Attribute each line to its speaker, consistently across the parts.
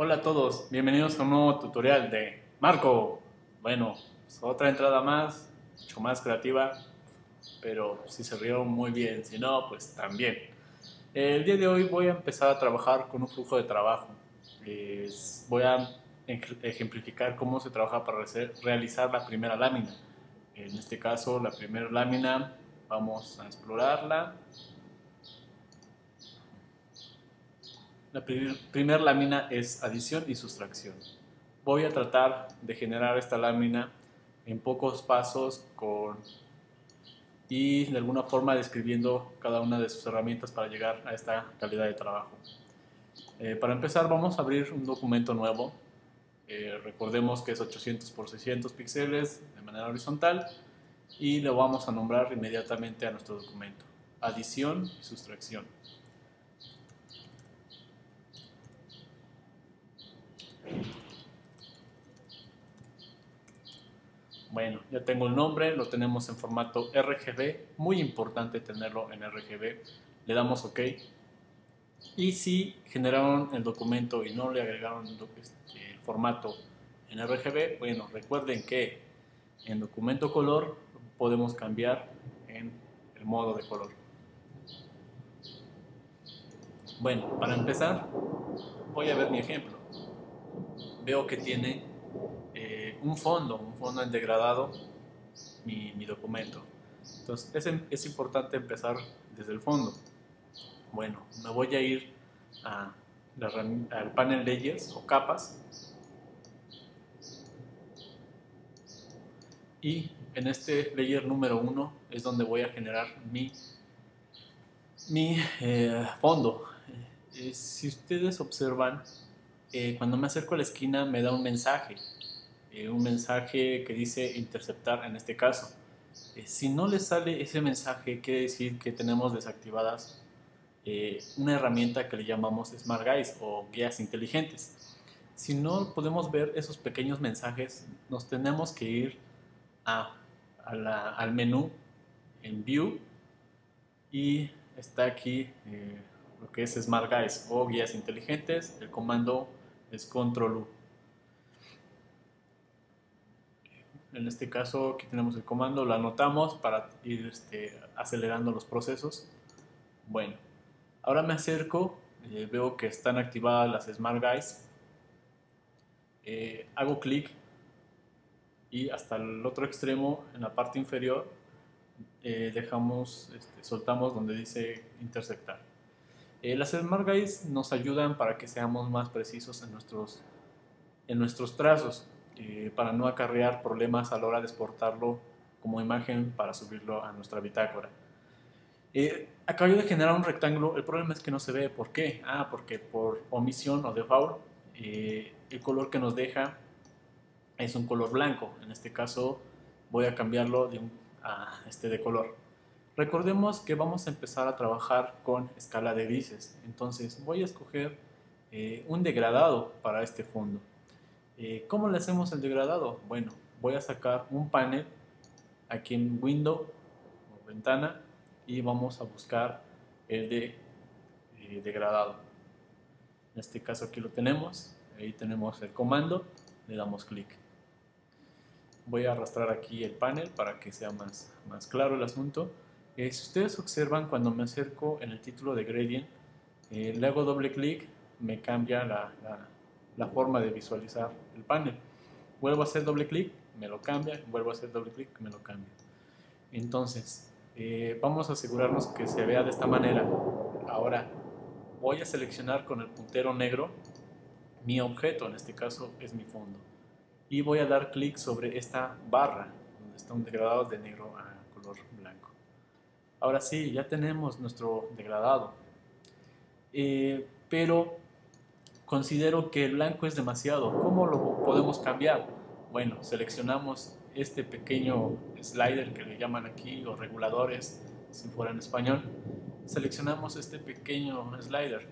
Speaker 1: Hola a todos, bienvenidos a un nuevo tutorial de Marco. Bueno, pues otra entrada más, mucho más creativa, pero si se rió muy bien, si no, pues también. El día de hoy voy a empezar a trabajar con un flujo de trabajo. voy a ejemplificar cómo se trabaja para realizar la primera lámina. En este caso, la primera lámina, vamos a explorarla La primera lámina es adición y sustracción. Voy a tratar de generar esta lámina en pocos pasos con y de alguna forma describiendo cada una de sus herramientas para llegar a esta calidad de trabajo. Eh, para empezar vamos a abrir un documento nuevo. Eh, recordemos que es 800 por 600 píxeles de manera horizontal y lo vamos a nombrar inmediatamente a nuestro documento. Adición y sustracción. Bueno, ya tengo el nombre, lo tenemos en formato RGB, muy importante tenerlo en RGB. Le damos OK. Y si generaron el documento y no le agregaron este, el formato en RGB, bueno, recuerden que en documento color podemos cambiar en el modo de color. Bueno, para empezar, voy a ver mi ejemplo veo que tiene eh, un fondo, un fondo en degradado, mi, documento. Entonces es, importante empezar desde el fondo. Bueno, me voy a ir al panel layers o capas y en este layer número uno es donde voy a generar mi, mi eh, fondo. Eh, si ustedes observan, eh, cuando me acerco a la esquina me da un mensaje, eh, un mensaje que dice interceptar en este caso. Eh, si no le sale ese mensaje, quiere decir que tenemos desactivadas una herramienta que le llamamos Smart Guides o guías inteligentes. Si no podemos ver esos pequeños mensajes, nos tenemos que ir a, al menú en View y está aquí lo que es Smart Guides o guías inteligentes, el comando es control U. En este caso aquí tenemos el comando, lo anotamos para ir este, acelerando los procesos. Bueno, ahora me acerco, eh, veo que están activadas las Smart Guides. Eh, hago clic y hasta el otro extremo, en la parte inferior, eh, dejamos, este, soltamos donde dice intersectar. Eh, las Smart Guides nos ayudan para que seamos más precisos en nuestros, en nuestros trazos, eh, para no acarrear problemas a la hora de exportarlo como imagen para subirlo a nuestra bitácora. Eh, acabo de generar un rectángulo, el problema es que no se ve, ¿por qué? Ah, porque por omisión o default, eh, el color que nos deja es un color blanco, en este caso voy a cambiarlo de a este de color. Recordemos que vamos a empezar a trabajar con escala de grises, entonces voy a escoger eh, un degradado para este fondo. Eh, ¿Cómo le hacemos el degradado? Bueno, voy a sacar un panel aquí en Window o ventana y vamos a buscar el de eh, degradado. En este caso aquí lo tenemos, ahí tenemos el comando, le damos clic. Voy a arrastrar aquí el panel para que sea más, más claro el asunto. Eh, si ustedes observan, cuando me acerco en el título de Gradient, eh, le hago doble clic, me cambia la, la, forma de visualizar el panel. Vuelvo a hacer doble clic, me lo cambia, vuelvo a hacer doble clic, me lo cambia. Entonces, eh, vamos a asegurarnos que se vea de esta manera. Ahora, voy a seleccionar con el puntero negro mi objeto, en este caso es mi fondo. Y voy a dar clic sobre esta barra, donde está un degradado de negro a color blanco. Ahora sí, ya tenemos nuestro degradado. Eh, pero considero que el blanco es demasiado. ¿Cómo lo podemos cambiar? Bueno, seleccionamos este pequeño slider que le llaman aquí, o reguladores, si fuera en español. Seleccionamos este pequeño slider.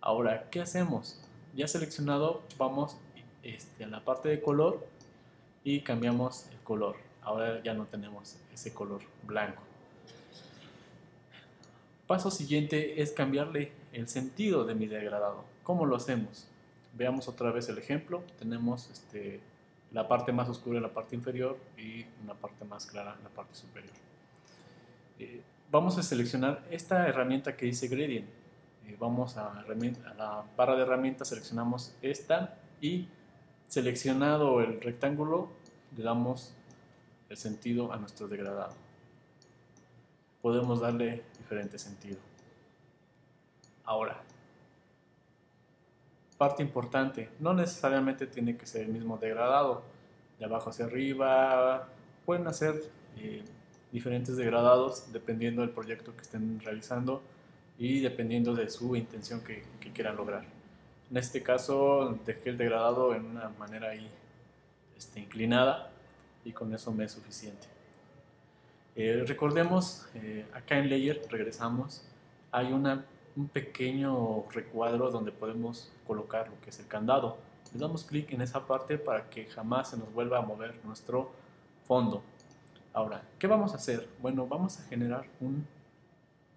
Speaker 1: Ahora, ¿qué hacemos? Ya seleccionado, vamos este, a la parte de color y cambiamos el color. Ahora ya no tenemos ese color blanco. Paso siguiente es cambiarle el sentido de mi degradado. ¿Cómo lo hacemos? Veamos otra vez el ejemplo. Tenemos este, la parte más oscura en la parte inferior y una parte más clara en la parte superior. Eh, vamos a seleccionar esta herramienta que dice Gradient. Eh, vamos a, a, la barra de herramientas, seleccionamos esta y seleccionado el rectángulo le damos el sentido a nuestro degradado. Podemos darle diferente sentido. Ahora, parte importante, no necesariamente tiene que ser el mismo degradado, de abajo hacia arriba, pueden hacer eh, diferentes degradados dependiendo del proyecto que estén realizando y dependiendo de su intención que, quieran lograr. En este caso dejé el degradado en una manera ahí este, inclinada y con eso me es suficiente. Eh, recordemos, eh, acá en Layer, regresamos, hay una un pequeño recuadro donde podemos colocar lo que es el candado. Le damos clic en esa parte para que jamás se nos vuelva a mover nuestro fondo. Ahora, ¿qué vamos a hacer? Bueno, vamos a generar un,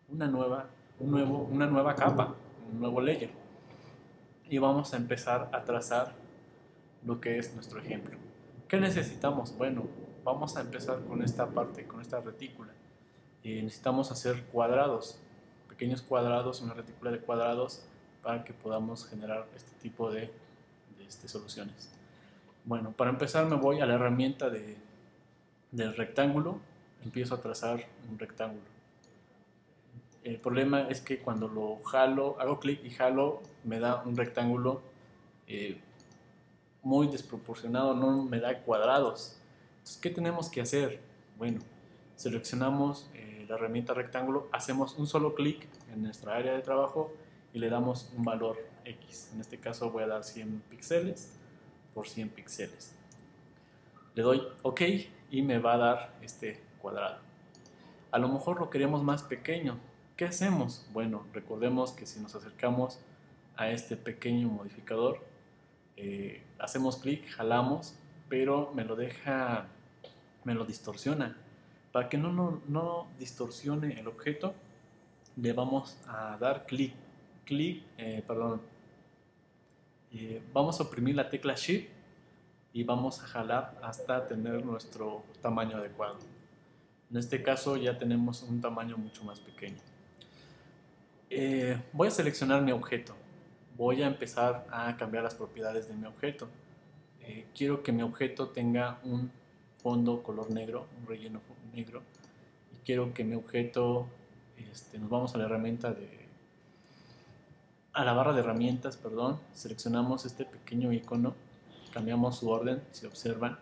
Speaker 1: una, nueva, un nuevo, una nueva capa, un nuevo layer. Y vamos a empezar a trazar lo que es nuestro ejemplo. ¿Qué necesitamos? Bueno, vamos a empezar con esta parte, con esta retícula. y necesitamos hacer cuadrados pequeños cuadrados, una retícula de cuadrados para que podamos generar este tipo de, este, soluciones. Bueno, para empezar me voy a la herramienta de, del rectángulo, empiezo a trazar un rectángulo. El problema es que cuando lo jalo, hago clic y jalo, me da un rectángulo eh, muy desproporcionado, no me da cuadrados. Entonces, ¿qué tenemos que hacer? Bueno, seleccionamos eh, la herramienta rectángulo, hacemos un solo clic en nuestra área de trabajo y le damos un valor X. En este caso voy a dar 100 píxeles por 100 píxeles. Le doy OK y me va a dar este cuadrado. A lo mejor lo queremos más pequeño. ¿Qué hacemos? Bueno, recordemos que si nos acercamos a este pequeño modificador, eh, hacemos clic, jalamos, pero me lo deja, me lo distorsiona. Para que no, no, no distorsione el objeto, le vamos a dar clic, clic, eh, perdón, eh, vamos a oprimir la tecla Shift y vamos a jalar hasta tener nuestro tamaño adecuado. En este caso ya tenemos un tamaño mucho más pequeño. Eh, voy a seleccionar mi objeto. Voy a empezar a cambiar las propiedades de mi objeto. quiero que mi objeto tenga un fondo color negro, un relleno negro, y quiero que mi objeto, este, nos vamos a la herramienta de, a la barra de herramientas, perdón, seleccionamos este pequeño icono, cambiamos su orden, si observan,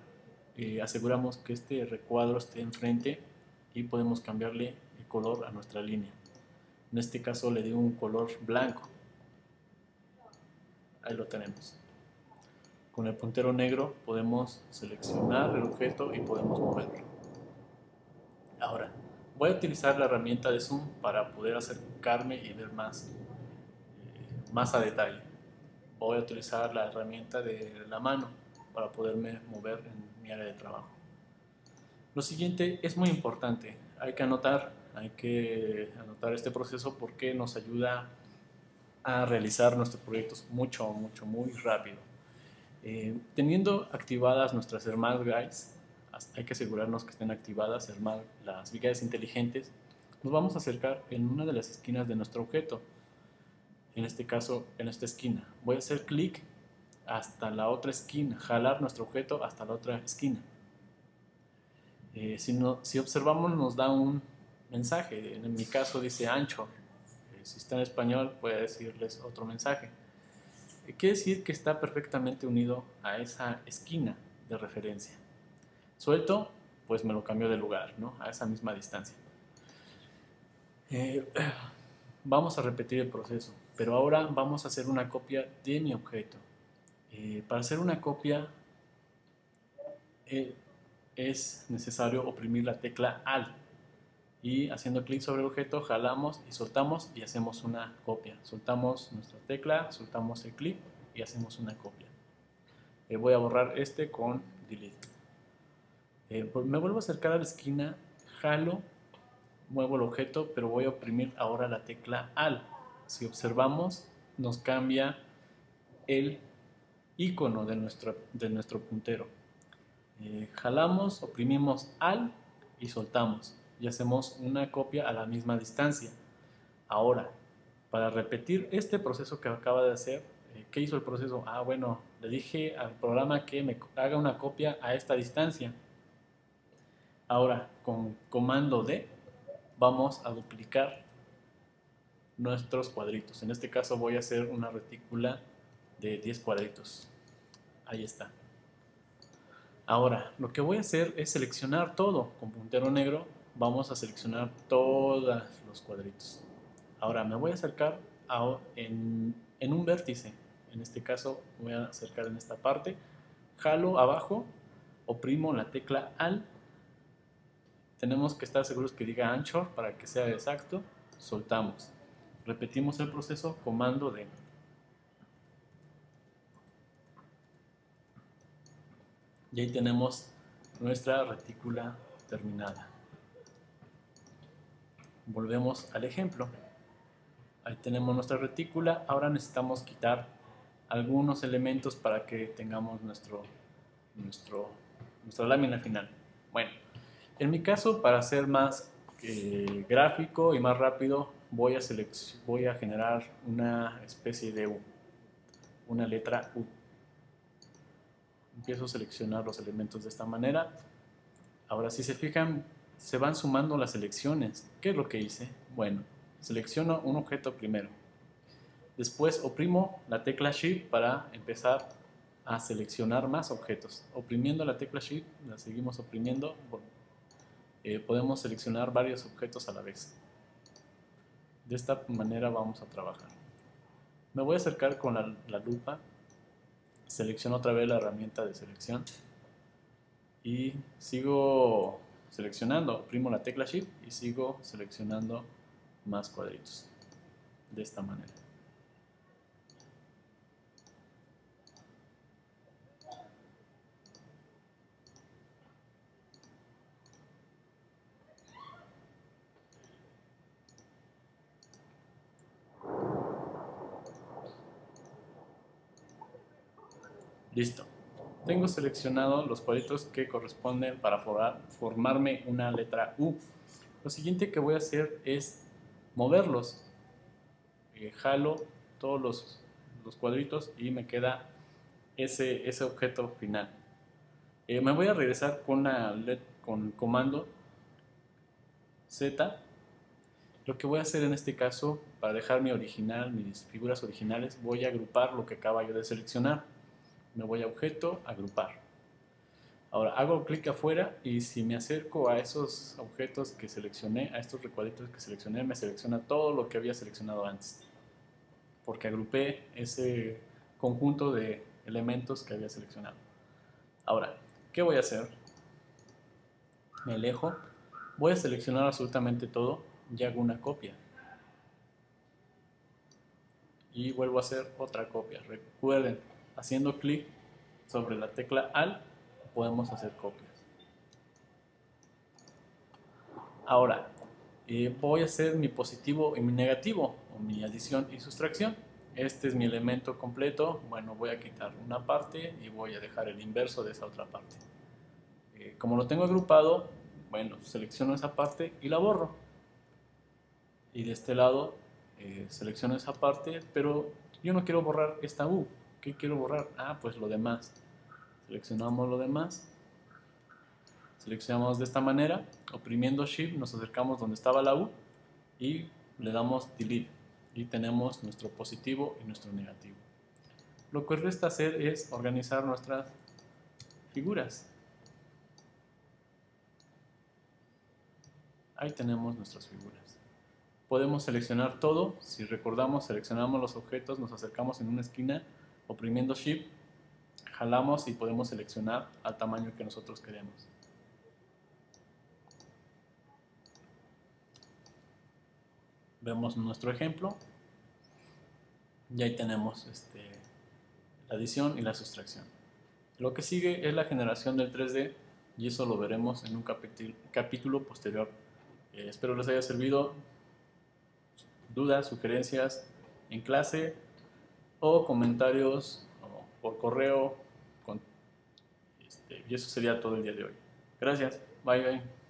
Speaker 1: eh, aseguramos que este recuadro esté enfrente y podemos cambiarle el color a nuestra línea. En este caso le digo un color blanco. Ahí lo tenemos. Con el puntero negro podemos seleccionar el objeto y podemos moverlo. Ahora, voy a utilizar la herramienta de zoom para poder acercarme y ver más, eh, más a detalle. Voy a utilizar la herramienta de la mano para poderme mover en mi área de trabajo. Lo siguiente es muy importante. Hay que anotar, hay que anotar este proceso porque nos ayuda a realizar nuestros proyectos mucho, mucho, muy rápido. Eh, teniendo activadas nuestras Hermal Guides, hay que asegurarnos que estén activadas las guías inteligentes, nos vamos a acercar en una de las esquinas de nuestro objeto. En este caso, en esta esquina. Voy a hacer clic hasta la otra esquina, jalar nuestro objeto hasta la otra esquina. Eh, si, observamos nos da un mensaje, en mi caso dice ancho, eh, si está en español puede decirles otro mensaje. Quiere decir que está perfectamente unido a esa esquina de referencia. Suelto, pues me lo cambio de lugar, ¿no? A esa misma distancia. Eh, vamos a repetir el proceso, pero ahora vamos a hacer una copia de mi objeto. Eh, para hacer una copia eh, es necesario oprimir la tecla ALT y haciendo clic sobre el objeto jalamos y soltamos y hacemos una copia. Soltamos nuestra tecla, soltamos el clic y hacemos una copia. Voy a borrar este con delete. Eh, me vuelvo a acercar a la esquina, jalo, muevo el objeto, pero voy a oprimir ahora la tecla AL. Si observamos, nos cambia el icono de nuestro, de nuestro puntero. Eh, jalamos, oprimimos al y soltamos y hacemos una copia a la misma distancia. Ahora, para repetir este proceso que acaba de hacer, eh, ¿qué hizo el proceso? Ah, bueno, le dije al programa que me haga una copia a esta distancia. Ahora, con comando D, vamos a duplicar nuestros cuadritos. En este caso voy a hacer una retícula de 10 cuadritos. Ahí está. Ahora, lo que voy a hacer es seleccionar todo. Con puntero negro vamos a seleccionar todos los cuadritos. Ahora me voy a acercar en, en un vértice. En este caso voy a acercar en esta parte. Jalo abajo, oprimo la tecla AL. Tenemos que estar seguros que diga ancho para que sea exacto. Soltamos. Repetimos el proceso, comando D. Y ahí tenemos nuestra retícula terminada. Volvemos al ejemplo. Ahí tenemos nuestra retícula. Ahora necesitamos quitar algunos elementos para que tengamos nuestro, nuestro, nuestra lámina final. Bueno, en mi caso, para ser más eh, gráfico y más rápido, voy a, voy a generar una especie de U, una letra U. Empiezo a seleccionar los elementos de esta manera. Ahora, si se fijan, se van sumando las selecciones. ¿Qué es lo que hice? Bueno, selecciono un objeto primero. Después oprimo la tecla Shift para empezar a seleccionar más objetos. Oprimiendo la tecla Shift, la seguimos oprimiendo, eh, podemos seleccionar varios objetos a la vez. De esta manera vamos a trabajar. Me voy a acercar con la, lupa, selecciono otra vez la herramienta de selección y sigo seleccionando, primo la tecla Shift y sigo seleccionando más cuadritos de esta manera. Listo. Tengo seleccionado los cuadritos que corresponden para formarme una letra U. Lo siguiente que voy a hacer es moverlos. Eh, jalo todos los, cuadritos y me queda ese, objeto final. Eh, me voy a regresar con, con comando Z. Lo que voy a hacer en este caso, para dejar mi original, mis figuras originales, voy a agrupar lo que acaba yo de seleccionar me voy a objeto, agrupar. Ahora hago clic afuera y si me acerco a esos objetos que seleccioné, a estos recuadritos que seleccioné, me selecciona todo lo que había seleccionado antes. Porque agrupé ese conjunto de elementos que había seleccionado. Ahora, ¿qué voy a hacer? Me alejo, voy a seleccionar absolutamente todo y hago una copia. Y vuelvo a hacer otra copia. Recuerden, haciendo clic sobre la tecla AL podemos hacer copias. Ahora, eh, voy a hacer mi positivo y mi negativo, o mi adición y sustracción. Este es mi elemento completo. Bueno, voy a quitar una parte y voy a dejar el inverso de esa otra parte. Eh, como lo tengo agrupado, bueno, selecciono esa parte y la borro. Y de este lado eh, selecciono esa parte, pero yo no quiero borrar esta U. ¿Qué quiero borrar? Ah, pues lo demás. Seleccionamos lo demás. Seleccionamos de esta manera, oprimiendo Shift nos acercamos donde estaba la U y le damos Delete y tenemos nuestro positivo y nuestro negativo. Lo que resta hacer es organizar nuestras figuras. Ahí tenemos nuestras figuras. Podemos seleccionar todo. Si recordamos, seleccionamos los objetos, nos acercamos en una esquina Oprimiendo Shift, jalamos y podemos seleccionar al tamaño que nosotros queremos. Vemos nuestro ejemplo y ahí tenemos este, la adición y la sustracción. Lo que sigue es la generación del 3D y eso lo veremos en un capítulo, posterior. Eh, espero les haya servido. Dudas, sugerencias en clase o comentarios por correo. Con, este, y eso sería todo el día de hoy. Gracias. Bye bye.